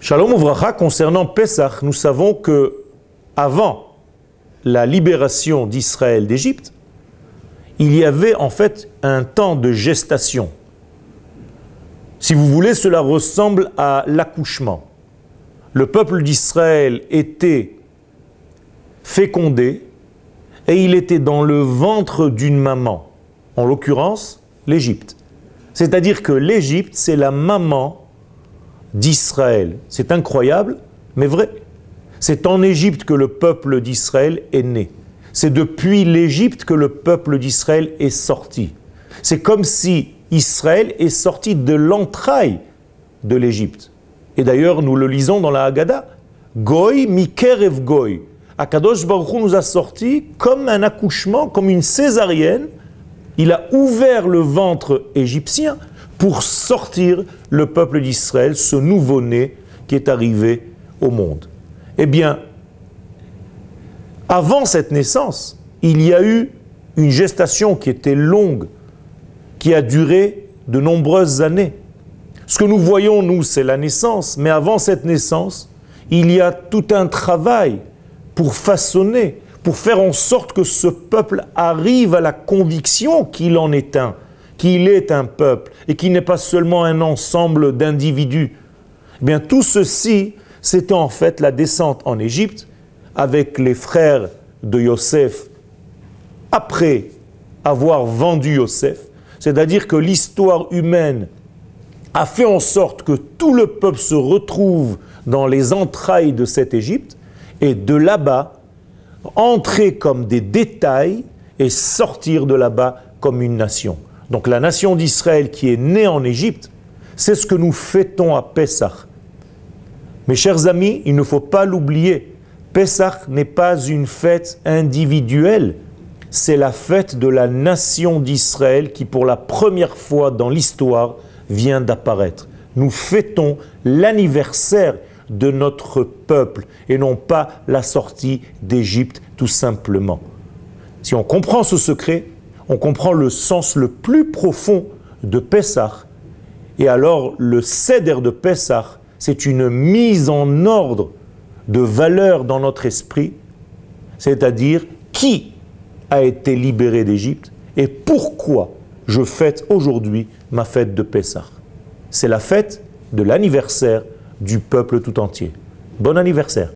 Shalom Ouvracha, concernant Pesach, nous savons que avant la libération d'Israël d'Égypte, il y avait en fait un temps de gestation. Si vous voulez, cela ressemble à l'accouchement. Le peuple d'Israël était fécondé et il était dans le ventre d'une maman, en l'occurrence l'Égypte. C'est-à-dire que l'Égypte, c'est la maman d'Israël. C'est incroyable, mais vrai. C'est en Égypte que le peuple d'Israël est né. C'est depuis l'Égypte que le peuple d'Israël est sorti. C'est comme si Israël est sorti de l'entraille de l'Égypte. Et d'ailleurs, nous le lisons dans la Haggadah. Goy mikerev goy. Akadosh Baruch nous a sorti comme un accouchement, comme une césarienne. Il a ouvert le ventre égyptien pour sortir le peuple d'Israël, ce nouveau-né qui est arrivé au monde. Eh bien, avant cette naissance, il y a eu une gestation qui était longue, qui a duré de nombreuses années. Ce que nous voyons, nous, c'est la naissance, mais avant cette naissance, il y a tout un travail pour façonner, pour faire en sorte que ce peuple arrive à la conviction qu'il en est un, qu'il est un peuple et qu'il n'est pas seulement un ensemble d'individus. Eh bien, tout ceci, c'était en fait la descente en Égypte avec les frères de Yosef après avoir vendu Yosef. C'est-à-dire que l'histoire humaine a fait en sorte que tout le peuple se retrouve dans les entrailles de cette Égypte et de là-bas, entrer comme des détails et sortir de là-bas comme une nation. Donc la nation d'Israël qui est née en Égypte, c'est ce que nous fêtons à Pessah. Mes chers amis, il ne faut pas l'oublier. Pessah n'est pas une fête individuelle, c'est la fête de la nation d'Israël qui pour la première fois dans l'histoire vient d'apparaître. Nous fêtons l'anniversaire de notre peuple et non pas la sortie d'Égypte tout simplement. Si on comprend ce secret, on comprend le sens le plus profond de Pessah. Et alors, le cèdre de Pessah, c'est une mise en ordre de valeurs dans notre esprit, c'est-à-dire qui a été libéré d'Égypte et pourquoi je fête aujourd'hui ma fête de Pessah. C'est la fête de l'anniversaire du peuple tout entier. Bon anniversaire